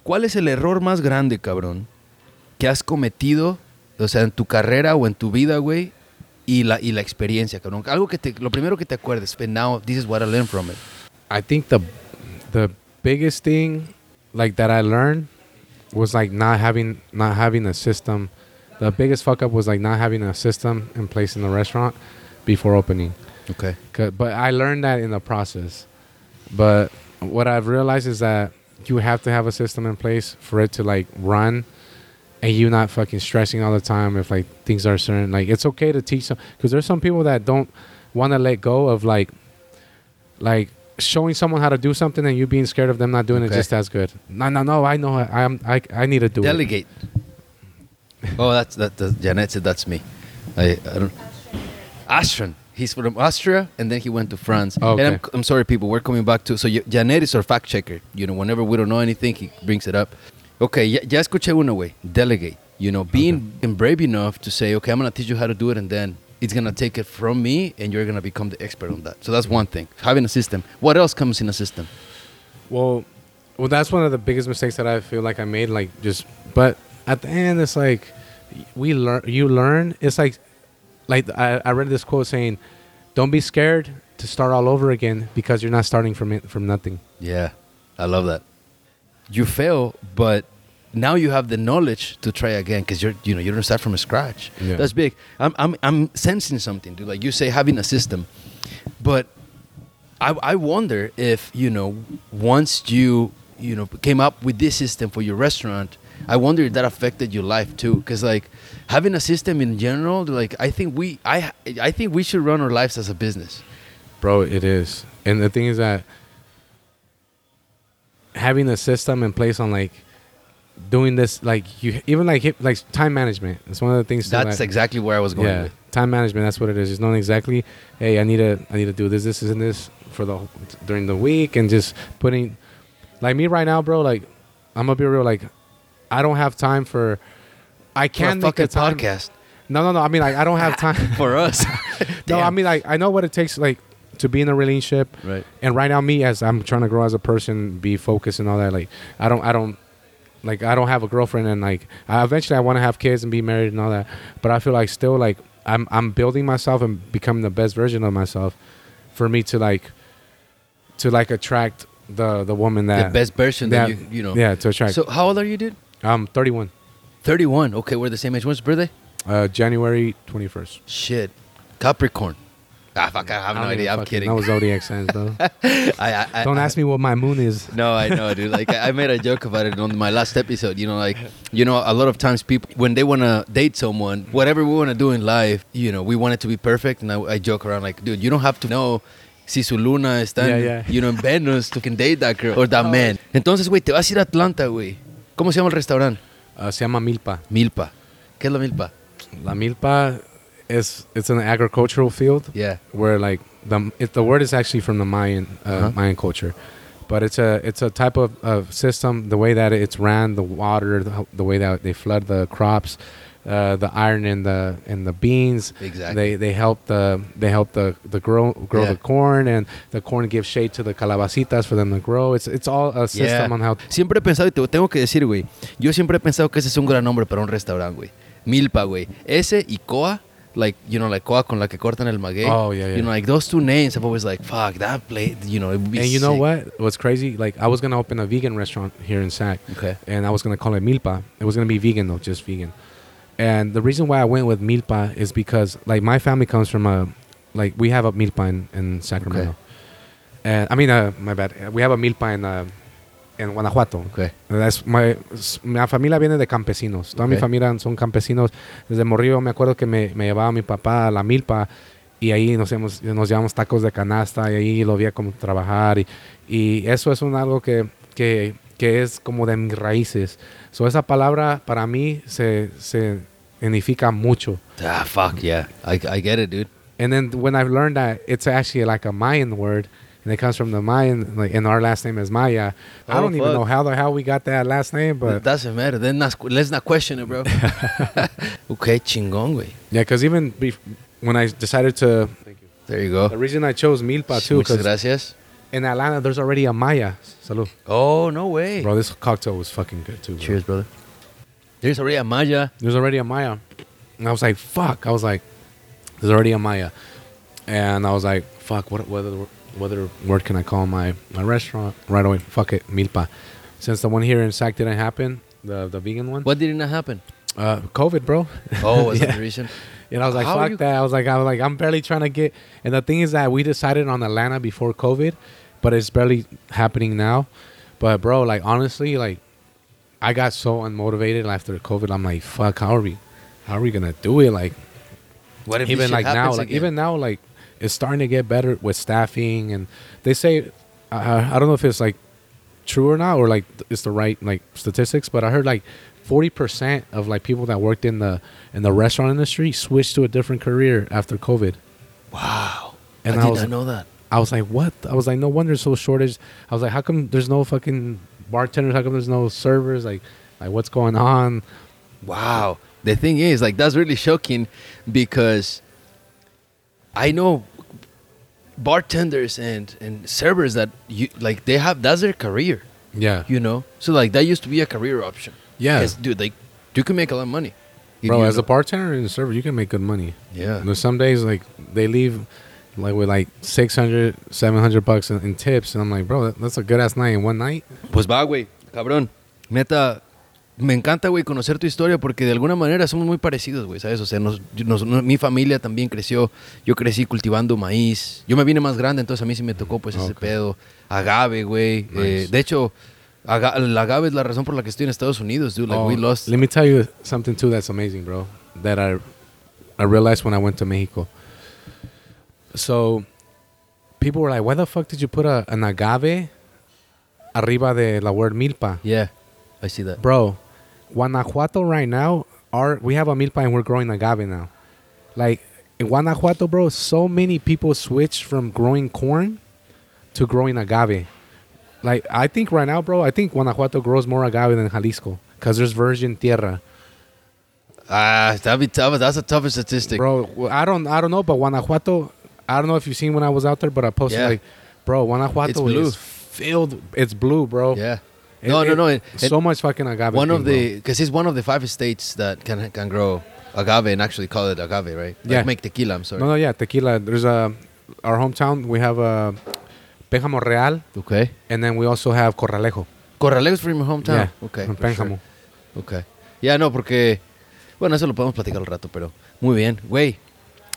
A: ¿cuál es el error más grande, cabrón, que has cometido, o sea, en tu carrera o en tu vida, güey, y la, y la experiencia, cabrón? Algo que te, lo primero que te acuerdes, but now this is what I learned from it.
B: I think the the biggest thing like that I learned was like not having not having a system. The biggest fuck up was like not having a system in place in the restaurant before opening.
A: Okay.
B: But I learned that in the process. But what I've realized is that you have to have a system in place for it to like run and you not fucking stressing all the time if like things are certain like it's okay to teach some because there's some people that don't want to let go of like like showing someone how to do something and you being scared of them not doing
A: Okay.
B: it just as good no no no i know i am i, I need to do it
A: Delegate. oh, that's, that, that, Janet said that's me. I, I don't, Astron. He's from Austria, and then he went to France.
B: Oh,
A: And I'm,
B: okay.
A: I'm sorry, people. We're coming back to. So Janet is our fact checker. You know, whenever we don't know anything, he brings it up. Okay, ya, ya escuché una way. Delegate. You know, being brave enough to say, okay, I'm gonna teach you how to do it, and then it's gonna take it from me, and you're gonna become the expert on that. So that's one thing. Having a system. What else comes in a system?
B: Well, well, that's one of the biggest mistakes that I feel like I made. Like just, but at the end, it's like we learn. You learn. It's like, like I, I read this quote saying, "Don't be scared to start all over again because you're not starting from it, from nothing."
A: Yeah, I love that. You fail, but now you have the knowledge to try again because you're you know you don't start from scratch.
B: Yeah.
A: That's big. I'm I'm I'm sensing something, dude. Like you say, having a system, but I I wonder if you know once you you know came up with this system for your restaurant. I wonder if that affected your life too, because like having a system in general, like I think we I I think we should run our lives as a business.
B: Bro, it is. And the thing is that having a system in place on like doing this, like you even like hip, like time management. It's one of the things.
A: That's
B: that-
A: exactly where I was going
B: yeah,
A: with.
B: time management. That's what it is. Just knowing exactly, hey, I need to, I need to do this, this, and this for the during the week, and just putting, like me right now, bro. Like, I'm gonna be real. Like, I don't have time for. I can't
A: fucking
B: a time.
A: podcast
B: No, no, no. I mean, like, I don't have *laughs* time.
A: for us. *laughs*
B: no, I mean, like, I know what it takes, like, to be in a relationship.
A: right.
B: And right now, me as I'm trying to grow as a person, be focused and all that. Like, I don't, I don't, like, I don't have a girlfriend, and like, I, eventually, I want to have kids and be married and all that. But I feel like still, like, I'm, I'm building myself and becoming the best version of myself, for me to like, to like attract the the woman that
A: the best version that,
B: that-
A: you you know.
B: yeah to attract.
A: So how old are you, dude?
B: I'm 31,
A: 31. Okay, we're the same age. When's your birthday?
B: uh, January 21st.
A: Shit. Capricorn. *laughs* Ah, fuck, I have no
B: I
A: idea. I'm
B: fucking
A: kidding.
B: know zodiac signs, bro. *laughs*
A: I, I, I,
B: don't
A: I-
B: ask me what my moon is. *laughs*
A: No, I know, dude. Like I I made a joke about it on my last episode. You know, like you know, a lot of times people when they want to date someone, whatever we want to do in life, you know, we want it to be perfect. And I, I joke around like, dude, you don't have to know si su luna está,
B: Yeah, yeah.
A: you know, en Venus to can date that girl or that man. Entonces, güey, te vas a ir a Atlanta, güey. ¿Cómo se llama el restaurante?
B: Uh, se llama Milpa.
A: Milpa. ¿Qué es la Milpa?
B: La milpa is it's an agricultural field
A: Yeah.
B: where like the it, the word is actually from the Mayan uh,
A: Uh-huh.
B: Mayan culture, but it's a it's a type of, of system. The way that it's ran, the water, the, the way that they flood the crops, uh, the iron in the in the beans.
A: Exactly.
B: They they help the they help the the grow grow
A: Yeah.
B: the corn and the corn gives shade to the calabacitas for them to grow. It's it's all a system
A: Yeah.
B: on how
A: Siempre he pensado, y te tengo que decir, güey. Yo siempre he pensado que ese es un gran nombre para un restaurante, güey. Milpa, güey. Ese y Coa, like, you know, like Coa con la que cortan el maguey.
B: Oh, yeah, yeah.
A: You know, like those two names, I've always like, fuck, that place, you know, it would be
B: and you know what? What's crazy? Like I was gonna open a vegan restaurant here in Sac,
A: Okay.
B: and I was gonna call it Milpa. It was gonna be vegan though, just vegan. And the reason why I went with Milpa is because like my family comes from a like we have a Milpa in, in Sacramento.
A: Okay.
B: And I mean, uh, my bad. We have a Milpa in uh, in Guanajuato.
A: Okay.
B: That's my, s- mi familia viene de campesinos. Toda mi
A: Ok.
B: familia son campesinos. Desde morrillo me acuerdo que me, me llevaba mi papá a la milpa y ahí nos, íbamos- nos llevamos tacos de canasta y ahí lo veía como trabajar. Y, y eso es un algo que, que, que es como de mis raíces. So esa palabra para mí se, se significa mucho.
A: Ah, fuck, yeah. I, I get it, dude.
B: And then when I've learned that it's actually like a Mayan word, and it comes from the Mayan, like, and our last name is Maya. I
A: Oh,
B: don't even know how the hell we got that last name, but It
A: doesn't matter. Then not, let's not question it, bro. *laughs* *laughs* okay, chingón, güey.
B: yeah, because even bef- when I decided to,
A: There you go.
B: the reason I chose Milpa too, because
A: gracias.
B: in Atlanta there's already a Maya. Salud,
A: Oh, no way.
B: bro. This cocktail was fucking good too. Bro.
A: Cheers, brother. There's already a Maya.
B: There's already a Maya, and I was like, fuck. I was like, there's already a Maya, and I was like, fuck. What what what other word can I call my my restaurant right away? Fuck it, Milpa. Since the one here in Sac didn't happen, the the vegan one,
A: What did not happen?
B: uh, COVID, bro.
A: Oh, was *laughs* that
B: Yeah.
A: the reason?
B: And I was like,
A: How
B: fuck that. I was like, I was like, I'm barely trying to get. And the thing is that we decided on Atlanta before COVID, but it's barely happening now. But bro, like honestly, like I got so unmotivated after COVID. I'm like, fuck, how are we, how are we gonna do it? Like
A: What if
B: even like now,
A: happens
B: like even now, like it's starting to get better with staffing, and they say, uh, I don't know if it's like true or not, or like it's the right like statistics, but I heard like forty percent of like people that worked in the in the restaurant industry switched to a different career after COVID.
A: Wow.
B: And
A: I
B: I
A: did
B: was-
A: not know that.
B: I was like, what? I was like, no wonder so shortage. I was like, how come there's no fucking bartenders? How come there's no servers? Like, like what's going on?
A: Wow. The thing is, like, that's really shocking because I know bartenders and, and servers that you like they have that's their career,
B: Yeah,
A: you know. So like that used to be a career option.
B: Yeah.
A: dude, like you can make a lot of money. You-
B: bro. As a bartender and a server, you can make good money.
A: yeah.
B: Some days like they leave like with like 600, 700 bucks in, in tips, and I'm like, bro, that, that's a good ass night in one night.
A: Pues va, güey, cabrón. Neta, me encanta, güey, conocer tu historia porque de alguna manera somos muy parecidos, güey, ¿sabes? O sea, nos- nos- no- mi familia también creció. Yo crecí cultivando maíz. Yo me vine más grande, entonces a mí sí me tocó, pues, ese pedo. Agave, güey.
B: Nice.
A: Eh, de hecho, aga- agave es la razón por la que estoy en Estados Unidos, dude. Like,
B: Oh,
A: we lost.
B: Let me tell you something too that's amazing, bro. That I I realized when I went to Mexico. So people were like, "Why the fuck did you put a, an agave arriba de la word milpa.
A: Yeah, I see that.
B: Bro, Guanajuato right now, our we have a milpa and we're growing agave now. Like in Guanajuato, bro, so many people switched from growing corn to growing agave. Like I think right now, bro, I think Guanajuato grows more agave than Jalisco because there's virgin tierra.
A: Ah, that'd be tough. That's a tougher statistic.
B: Bro, I don't I don't know, but Guanajuato, I don't know if you've seen when I was out there, but I posted
A: Yeah.
B: like, bro, Guanajuato is filled. It's blue, bro.
A: Yeah. No, no,
B: it-
A: no. it-
B: so much fucking agave.
A: one of the because it's one of the five states that can can grow agave and actually call it agave, right? Like
B: Yeah.
A: make tequila. I'm sorry.
B: No, no, yeah, tequila. There's a our hometown. We have a Pénjamo Real,
A: Okay.
B: and then we also have Corralejo.
A: Corralejo's from your hometown.
B: Yeah,
A: Okay.
B: Pénjamo.
A: sure. Okay. Ya no, porque bueno, eso lo podemos platicar al rato, pero muy bien, güey.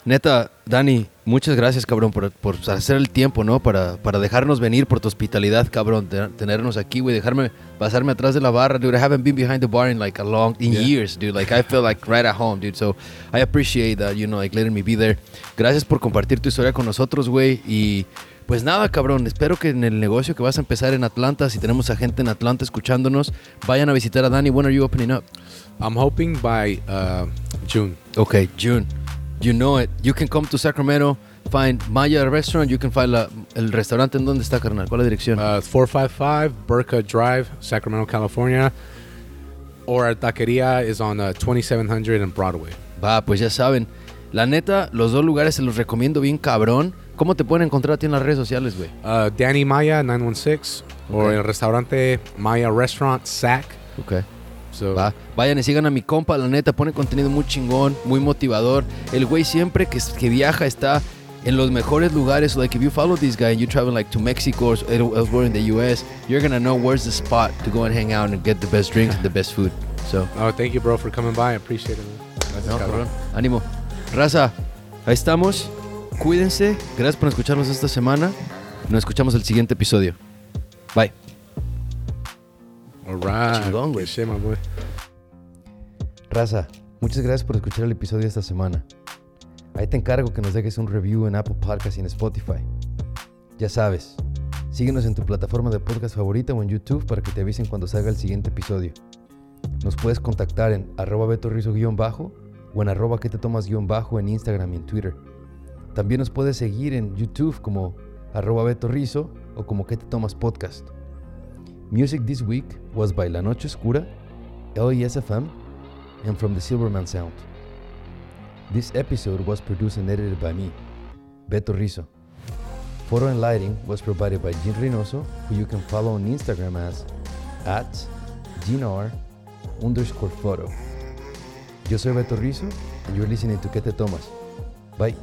A: Neta, Dani, muchas gracias, cabrón, por, por hacer el tiempo, ¿no? Para, para dejarnos venir, por tu hospitalidad, cabrón, tenernos aquí, güey, dejarme pasarme atrás de la barra, dude. I haven't been behind the bar in like a long, in
B: Yeah.
A: years, dude. Like I feel like right at home, dude. So I appreciate that, you know, like letting me be there. Gracias por compartir tu historia con nosotros, güey. Y pues nada, cabrón, espero que en el negocio que vas a empezar en Atlanta, si tenemos a gente en Atlanta escuchándonos, vayan a visitar a Dani. When are you opening up?
B: I'm hoping by uh, June.
A: Okay, June. You know it. You can come to Sacramento, find Maya Restaurant. You can find la- el restaurante en dónde está, carnal. ¿Cuál es la dirección?
B: Uh, 455 Burka Drive, Sacramento, California. Or our taqueria is on uh, 2700 and Broadway.
A: Va, pues ya saben. La neta, los dos lugares se los recomiendo bien cabrón. ¿Cómo te pueden encontrar a ti en las redes sociales, güey?
B: Uh, Danny Maya 916 or
A: Okay.
B: el restaurante Maya Restaurant Sac.
A: Ok.
B: So
A: Va. Vayan y sigan a mi compa, la neta, pone contenido muy chingón, muy motivador. El güey siempre que, que viaja está en los mejores lugares. Like if you follow this guy and you travel like to Mexico or elsewhere in the US, you're gonna know where's the spot to go and hang out and get the best drinks and the best food. So
B: Oh, thank you, bro, for coming by. I appreciate it. Gracias,
A: No. Ánimo. Raza, ahí estamos. Cuídense. Gracias por escucharnos esta semana. Nos escuchamos el siguiente episodio. Bye. Chingón, güey. Raza, muchas gracias por escuchar el episodio de esta semana. Ahí te encargo que nos dejes un review en Apple Podcasts y en Spotify. Ya sabes, síguenos en tu plataforma de podcast favorita o en YouTube para que te avisen cuando salga el siguiente episodio. Nos puedes contactar en arroba betorrizo-bajo o en arroba que te tomas-bajo en Instagram y en Twitter. También nos puedes seguir en YouTube como arroba betorrizo o como que te tomas podcast. Music this week was by La Noche Oscura, LESFM, and from the Silverman Sound. This episode was produced and edited by me, Beto Rizzo. Photo and lighting was provided by Jim Reynoso, who you can follow on Instagram as at GNR underscore photo. Yo soy Beto Rizzo, and you're listening to Que Thomas. Bye.